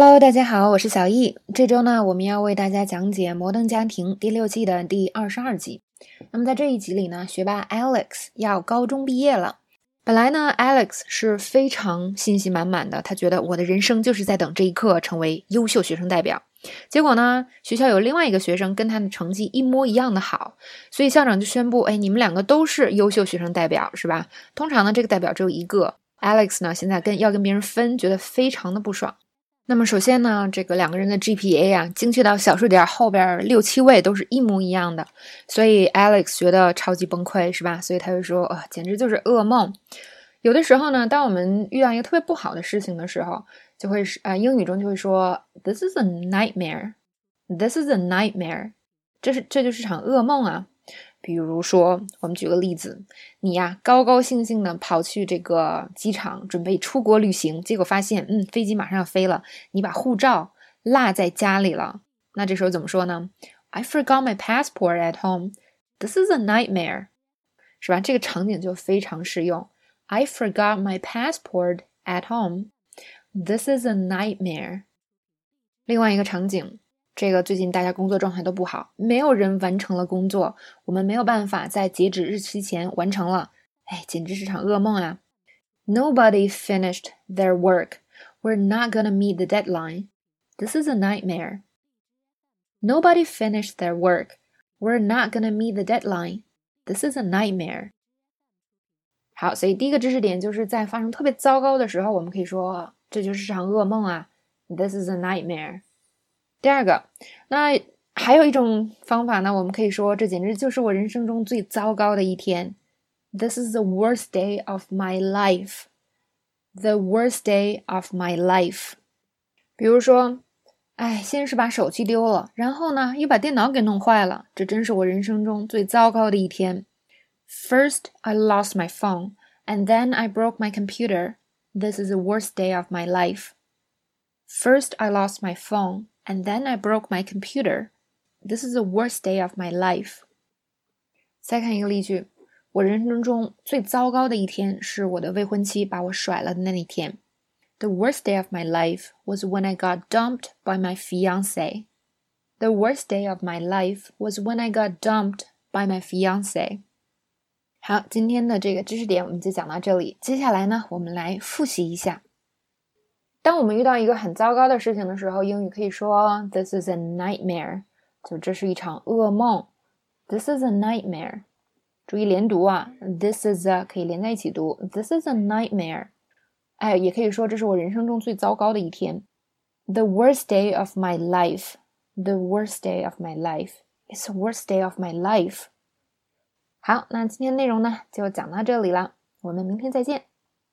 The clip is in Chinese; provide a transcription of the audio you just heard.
Hello，大家好，我是小易。这周呢，我们要为大家讲解《摩登家庭》第六季的第二十二集。那么在这一集里呢，学霸 Alex 要高中毕业了。本来呢，Alex 是非常信心满满的，他觉得我的人生就是在等这一刻成为优秀学生代表。结果呢，学校有另外一个学生跟他的成绩一模一样的好，所以校长就宣布：哎，你们两个都是优秀学生代表，是吧？通常呢，这个代表只有一个。Alex 呢，现在跟要跟别人分，觉得非常的不爽。那么首先呢，这个两个人的 GPA 啊，精确到小数点后边六七位都是一模一样的，所以 Alex 觉得超级崩溃，是吧？所以他就说，啊，简直就是噩梦。有的时候呢，当我们遇到一个特别不好的事情的时候，就会是啊，英语中就会说，This is a nightmare，This is a nightmare，这是这就是场噩梦啊。比如说，我们举个例子，你呀高高兴兴的跑去这个机场准备出国旅行，结果发现，嗯，飞机马上要飞了，你把护照落在家里了。那这时候怎么说呢？I forgot my passport at home. This is a nightmare，是吧？这个场景就非常适用。I forgot my passport at home. This is a nightmare。另外一个场景。这个最近大家工作状态都不好，没有人完成了工作，我们没有办法在截止日期前完成了，哎，简直是场噩梦啊！Nobody finished their work. We're not gonna meet the deadline. This is a nightmare. Nobody finished their work. We're not gonna meet the deadline. This is a nightmare. 好，所以第一个知识点就是在发生特别糟糕的时候，我们可以说这就是场噩梦啊。This is a nightmare. 第二个，那还有一种方法呢？我们可以说，这简直就是我人生中最糟糕的一天。This is the worst day of my life. The worst day of my life. 比如说，哎，先是把手机丢了，然后呢，又把电脑给弄坏了，这真是我人生中最糟糕的一天。First, I lost my phone, and then I broke my computer. This is the worst day of my life. First, I lost my phone and then I broke my computer. This is the worst day of my life. 再看一个例句，我人生中最糟糕的一天是我的未婚妻把我甩了的那一天。The worst day of my life was when I got dumped by my fiance. The worst day of my life was when I got dumped by my fiance. 好，今天的这个知识点我们就讲到这里。接下来呢，我们来复习一下。 当我们遇到一个很糟糕的事情的时候，英语可以说 "This is a nightmare"，就这是一场噩梦。This is a nightmare，注意连读啊，This is a 可以连在一起读，This is a nightmare。哎，也可以说这是我人生中最糟糕的一天。The worst day of my life. The worst day of my life. It's the worst day of my life. 好，那今天内容呢就讲到这里了，我们明天再见。